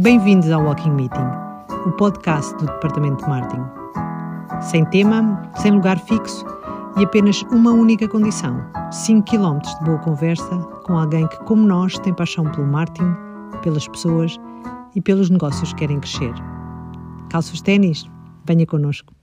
Bem-vindos ao Walking Meeting, o podcast do Departamento de Marketing. Sem tema, sem lugar fixo e apenas uma única condição: 5 km de boa conversa com alguém que, como nós, tem paixão pelo marketing, pelas pessoas e pelos negócios que querem crescer. Calça os ténis? Venha connosco.